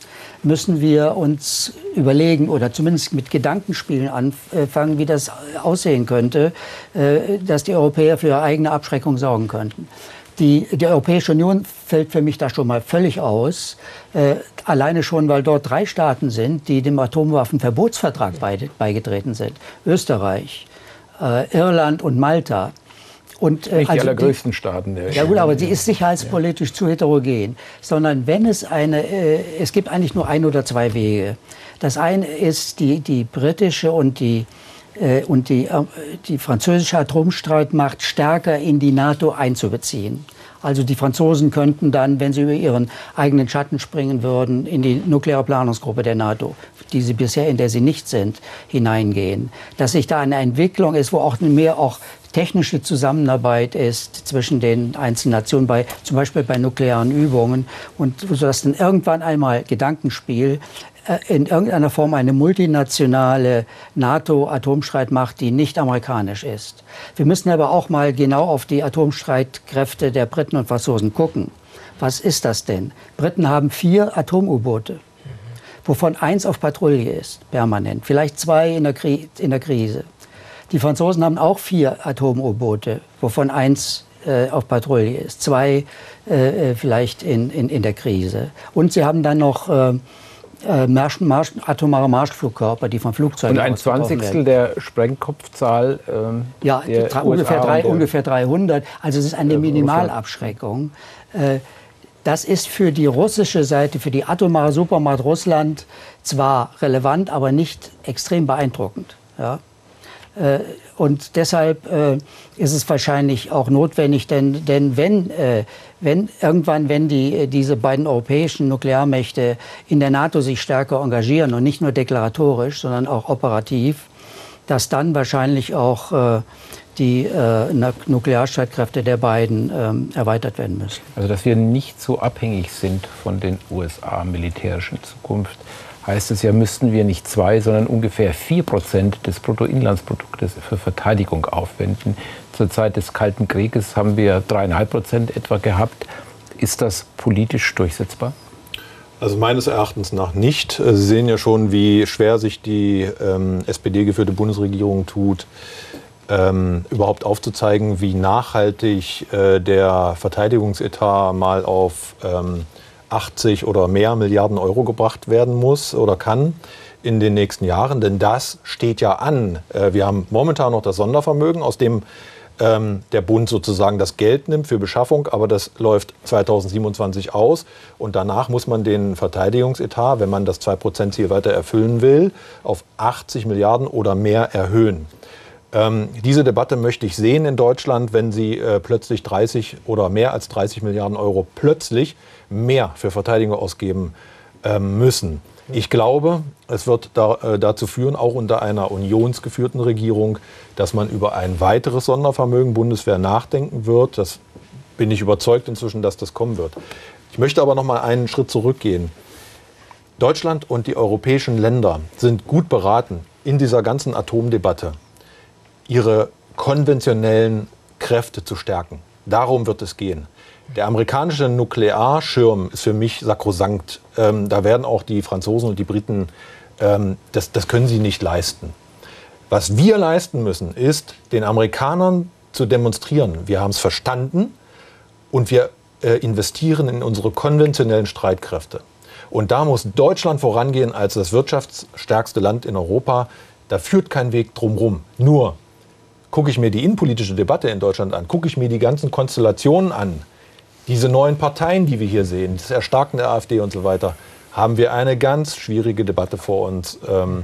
müssen wir uns überlegen oder zumindest mit Gedankenspielen anfangen, wie das aussehen könnte, äh, dass die Europäer für ihre eigene Abschreckung sorgen könnten. Die, die, Europäische Union fällt für mich da schon mal völlig aus. Äh, alleine schon, weil dort drei Staaten sind, die dem Atomwaffenverbotsvertrag beigetreten sind. Österreich, Irland und Malta. Und, äh, Nicht also die allergrößten die, Staaten der Ja gut, aber sie ist sicherheitspolitisch ja. zu heterogen. Sondern wenn es eine, äh, es gibt eigentlich nur ein oder zwei Wege. Das eine ist die, die britische und die, äh, und die, äh, die französische Atomstreitmacht stärker in die NATO einzubeziehen. Also die Franzosen könnten dann, wenn sie über ihren eigenen Schatten springen würden, in die nukleare Planungsgruppe der NATO, die sie bisher, in der sie nicht sind, hineingehen. Dass sich da eine Entwicklung ist, wo auch mehr auch technische Zusammenarbeit ist zwischen den einzelnen Nationen, bei, zum Beispiel bei nuklearen Übungen, und sodass dann irgendwann einmal Gedankenspiel in irgendeiner Form eine multinationale NATO-Atomstreitmacht, die nicht amerikanisch ist. Wir müssen aber auch mal genau auf die Atomstreitkräfte der Briten und Franzosen gucken. Was ist das denn? Briten haben vier Atom-U-Boote, wovon eins auf Patrouille ist, permanent, vielleicht zwei in der, Kri in der Krise. Die Franzosen haben auch vier Atom-U-Boote, wovon eins äh, auf Patrouille ist, zwei äh, äh vielleicht in, in, in der Krise. Und sie haben dann noch äh, äh, Marsch, Marsch, atomare Marschflugkörper, die von Flugzeugen Und ein Zwanzigstel der Sprengkopfzahl ähm, Ja, drei, ungefähr, drei, ungefähr 300. Also es ist eine Minimalabschreckung. Äh, das ist für die russische Seite, für die atomare Supermacht Russland zwar relevant, aber nicht extrem beeindruckend. Ja? Äh, und deshalb äh, ist es wahrscheinlich auch notwendig, denn, denn wenn, äh, wenn irgendwann, wenn die, diese beiden europäischen Nuklearmächte in der NATO sich stärker engagieren und nicht nur deklaratorisch, sondern auch operativ, dass dann wahrscheinlich auch die äh, Nuklearstreitkräfte der beiden ähm, erweitert werden müssen. Also dass wir nicht so abhängig sind von den USA militärisch in Zukunft heißt es ja, müssten wir nicht zwei, sondern ungefähr vier Prozent des Bruttoinlandsproduktes für Verteidigung aufwenden. Zur Zeit des Kalten Krieges haben wir dreieinhalb Prozent etwa gehabt. Ist das politisch durchsetzbar? Also meines Erachtens nach nicht. Sie sehen ja schon, wie schwer sich die ähm, SPD-geführte Bundesregierung tut, ähm, überhaupt aufzuzeigen, wie nachhaltig äh, der Verteidigungsetat mal auf ähm, 80 oder mehr Milliarden Euro gebracht werden muss oder kann in den nächsten Jahren. Denn das steht ja an. Äh, wir haben momentan noch das Sondervermögen, aus dem ähm, der Bund sozusagen das Geld nimmt für Beschaffung, aber das läuft 2027 aus. Und danach muss man den Verteidigungsetat, wenn man das 2%-Ziel weiter erfüllen will, auf 80 Milliarden oder mehr erhöhen. Ähm, diese Debatte möchte ich sehen in Deutschland, wenn sie äh, plötzlich 30 oder mehr als 30 Milliarden Euro plötzlich mehr für Verteidigung ausgeben äh, müssen. Ich glaube, es wird da, äh, dazu führen, auch unter einer unionsgeführten Regierung, dass man über ein weiteres Sondervermögen Bundeswehr nachdenken wird. Das bin ich überzeugt inzwischen, dass das kommen wird. Ich möchte aber noch mal einen Schritt zurückgehen. Deutschland und die europäischen Länder sind gut beraten in dieser ganzen Atomdebatte ihre konventionellen Kräfte zu stärken. Darum wird es gehen. Der amerikanische Nuklearschirm ist für mich sakrosankt. Ähm, da werden auch die Franzosen und die Briten, ähm, das, das können sie nicht leisten. Was wir leisten müssen, ist, den Amerikanern zu demonstrieren, wir haben es verstanden und wir äh, investieren in unsere konventionellen Streitkräfte. Und da muss Deutschland vorangehen als das wirtschaftsstärkste Land in Europa. Da führt kein Weg drumherum. Nur gucke ich mir die innenpolitische Debatte in Deutschland an, gucke ich mir die ganzen Konstellationen an, diese neuen Parteien, die wir hier sehen, das Erstarken der AfD und so weiter, haben wir eine ganz schwierige Debatte vor uns. Ähm,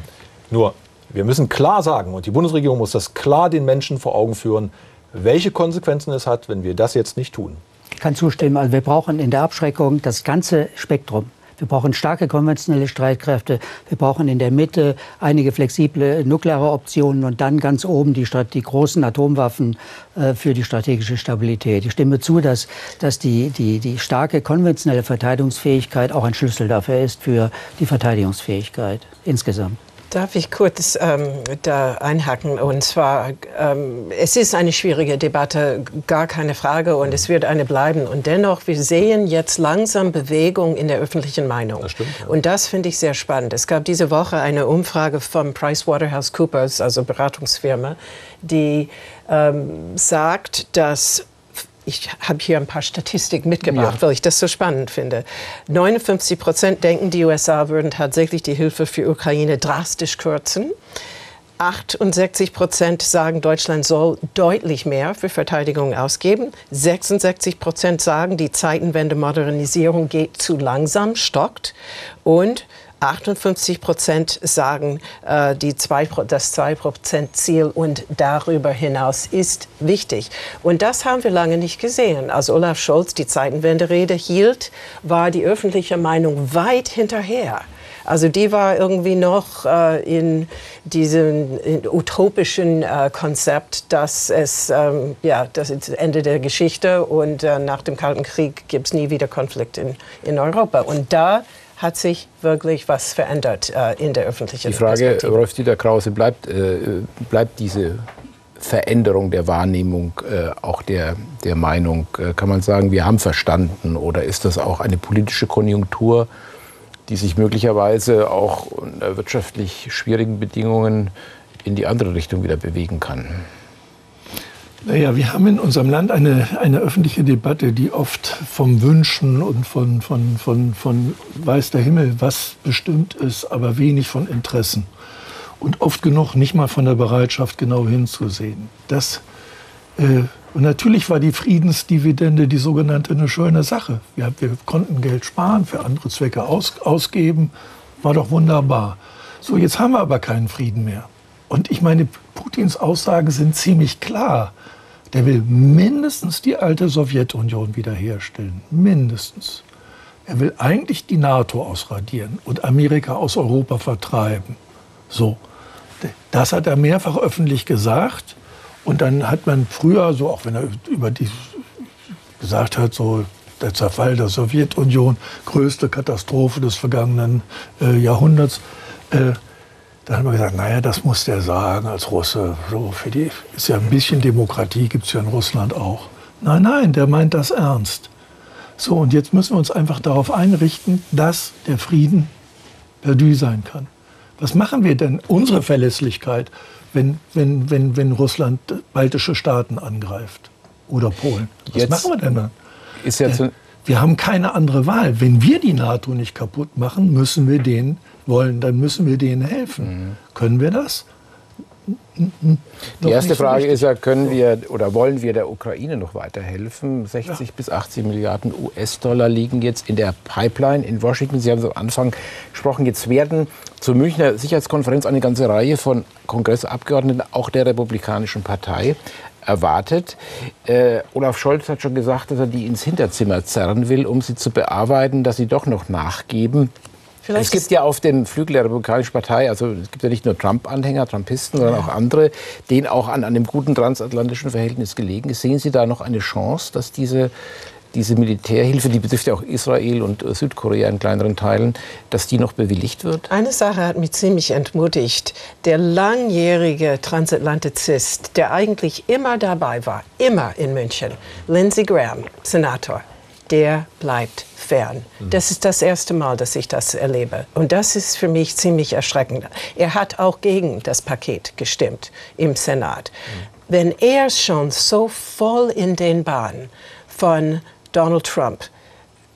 nur, wir müssen klar sagen, und die Bundesregierung muss das klar den Menschen vor Augen führen, welche Konsequenzen es hat, wenn wir das jetzt nicht tun. Ich kann zustimmen. Also wir brauchen in der Abschreckung das ganze Spektrum. Wir brauchen starke konventionelle Streitkräfte. Wir brauchen in der Mitte einige flexible nukleare Optionen und dann ganz oben die, die großen Atomwaffen äh, für die strategische Stabilität. Ich stimme zu, dass, dass die, die, die starke konventionelle Verteidigungsfähigkeit auch ein Schlüssel dafür ist für die Verteidigungsfähigkeit insgesamt. Darf ich kurz ähm, da einhaken? Und zwar, ähm, es ist eine schwierige Debatte, gar keine Frage, und es wird eine bleiben. Und dennoch, wir sehen jetzt langsam Bewegung in der öffentlichen Meinung. Das stimmt, ja. Und das finde ich sehr spannend. Es gab diese Woche eine Umfrage vom PricewaterhouseCoopers, also Beratungsfirma, die ähm, sagt, dass ich habe hier ein paar Statistiken mitgebracht, ja. weil ich das so spannend finde. 59 Prozent denken, die USA würden tatsächlich die Hilfe für Ukraine drastisch kürzen. 68 Prozent sagen, Deutschland soll deutlich mehr für Verteidigung ausgeben. 66 Prozent sagen, die Zeitenwende-Modernisierung geht zu langsam, stockt. Und 58 Prozent sagen, äh, die zwei, das 2-Prozent-Ziel und darüber hinaus ist wichtig. Und das haben wir lange nicht gesehen. Als Olaf Scholz die Zeitenwende-Rede hielt, war die öffentliche Meinung weit hinterher. Also die war irgendwie noch äh, in diesem in utopischen äh, Konzept, dass es ähm, ja das Ende der Geschichte und äh, nach dem Kalten Krieg gibt es nie wieder Konflikt in, in Europa. Und da hat sich wirklich was verändert äh, in der öffentlichen Die Frage, Rolf-Dieter Krause, bleibt, äh, bleibt diese Veränderung der Wahrnehmung, äh, auch der, der Meinung? Äh, kann man sagen, wir haben verstanden oder ist das auch eine politische Konjunktur, die sich möglicherweise auch unter wirtschaftlich schwierigen Bedingungen in die andere Richtung wieder bewegen kann? Naja, wir haben in unserem Land eine, eine öffentliche Debatte, die oft vom Wünschen und von, von, von, von weiß der Himmel, was bestimmt ist, aber wenig von Interessen. Und oft genug nicht mal von der Bereitschaft, genau hinzusehen. Das, äh, und natürlich war die Friedensdividende, die sogenannte, eine schöne Sache. Wir, wir konnten Geld sparen, für andere Zwecke aus, ausgeben, war doch wunderbar. So, jetzt haben wir aber keinen Frieden mehr. Und ich meine, Putins Aussagen sind ziemlich klar. Der will mindestens die alte Sowjetunion wiederherstellen. Mindestens. Er will eigentlich die NATO ausradieren und Amerika aus Europa vertreiben. So. Das hat er mehrfach öffentlich gesagt. Und dann hat man früher, so auch wenn er über die gesagt hat, so der Zerfall der Sowjetunion, größte Katastrophe des vergangenen äh, Jahrhunderts, äh, da hat man gesagt, naja, das muss der sagen als Russe. So, für die ist ja ein bisschen Demokratie, gibt es ja in Russland auch. Nein, nein, der meint das ernst. So, und jetzt müssen wir uns einfach darauf einrichten, dass der Frieden perdu sein kann. Was machen wir denn, unsere Verlässlichkeit, wenn, wenn, wenn, wenn Russland baltische Staaten angreift oder Polen? Was jetzt machen wir denn dann? Ist jetzt äh, wir haben keine andere Wahl. Wenn wir die NATO nicht kaputt machen, müssen wir denen wollen, dann müssen wir denen helfen. Mhm. Können wir das? Die erste Frage ist ja, können wir oder wollen wir der Ukraine noch weiterhelfen? 60 ja. bis 80 Milliarden US-Dollar liegen jetzt in der Pipeline in Washington. Sie haben es am Anfang gesprochen. Jetzt werden zur Münchner Sicherheitskonferenz eine ganze Reihe von Kongressabgeordneten, auch der Republikanischen Partei, erwartet. Äh, Olaf Scholz hat schon gesagt, dass er die ins Hinterzimmer zerren will, um sie zu bearbeiten, dass sie doch noch nachgeben. Vielleicht es gibt ja auf dem Flügel der Republikanischen Partei, also es gibt ja nicht nur Trump-Anhänger, Trumpisten, sondern auch andere, denen auch an einem guten transatlantischen Verhältnis gelegen ist. Sehen Sie da noch eine Chance, dass diese, diese Militärhilfe, die betrifft ja auch Israel und äh, Südkorea in kleineren Teilen, dass die noch bewilligt wird? Eine Sache hat mich ziemlich entmutigt. Der langjährige Transatlantizist, der eigentlich immer dabei war, immer in München, Lindsey Graham, Senator, der bleibt fern. Das ist das erste Mal, dass ich das erlebe. Und das ist für mich ziemlich erschreckend. Er hat auch gegen das Paket gestimmt im Senat. Wenn er schon so voll in den Bahn von Donald Trump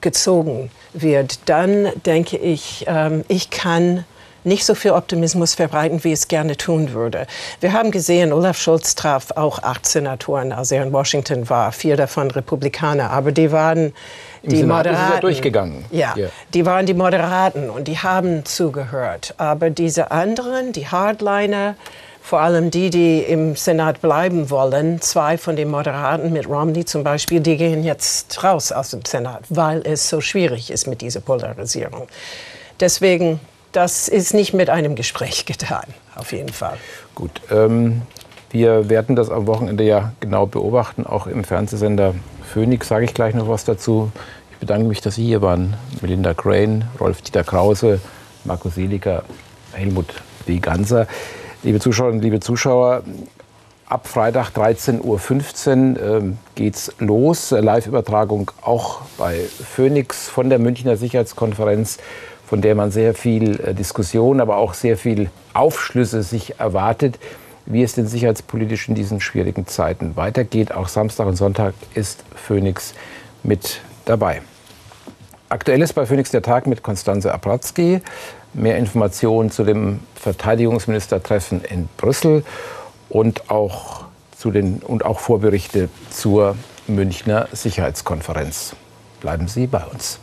gezogen wird, dann denke ich, ähm, ich kann nicht so viel Optimismus verbreiten, wie es gerne tun würde. Wir haben gesehen, Olaf Scholz traf auch acht Senatoren, als er in Washington war, vier davon Republikaner, aber die waren Im die Senat Moderaten. Ist er durchgegangen. Ja, yeah. die waren die Moderaten und die haben zugehört. Aber diese anderen, die Hardliner, vor allem die, die im Senat bleiben wollen, zwei von den Moderaten mit Romney zum Beispiel, die gehen jetzt raus aus dem Senat, weil es so schwierig ist mit dieser Polarisierung. Deswegen das ist nicht mit einem Gespräch (laughs) getan, auf jeden Fall. Gut, ähm, wir werden das am Wochenende ja genau beobachten, auch im Fernsehsender Phoenix sage ich gleich noch was dazu. Ich bedanke mich, dass Sie hier waren. Melinda Crane, Rolf-Dieter Krause, Markus Seliger, Helmut W. Ganser. Liebe Zuschauerinnen, liebe Zuschauer, ab Freitag 13.15 Uhr ähm, geht's los. Live-Übertragung auch bei Phoenix von der Münchner Sicherheitskonferenz von der man sehr viel äh, Diskussion, aber auch sehr viel Aufschlüsse sich erwartet, wie es denn sicherheitspolitisch in diesen schwierigen Zeiten weitergeht. Auch Samstag und Sonntag ist Phoenix mit dabei. Aktuell ist bei Phoenix der Tag mit Konstanze Abratzky. Mehr Informationen zu dem Verteidigungsministertreffen in Brüssel und auch, zu den, und auch Vorberichte zur Münchner Sicherheitskonferenz. Bleiben Sie bei uns.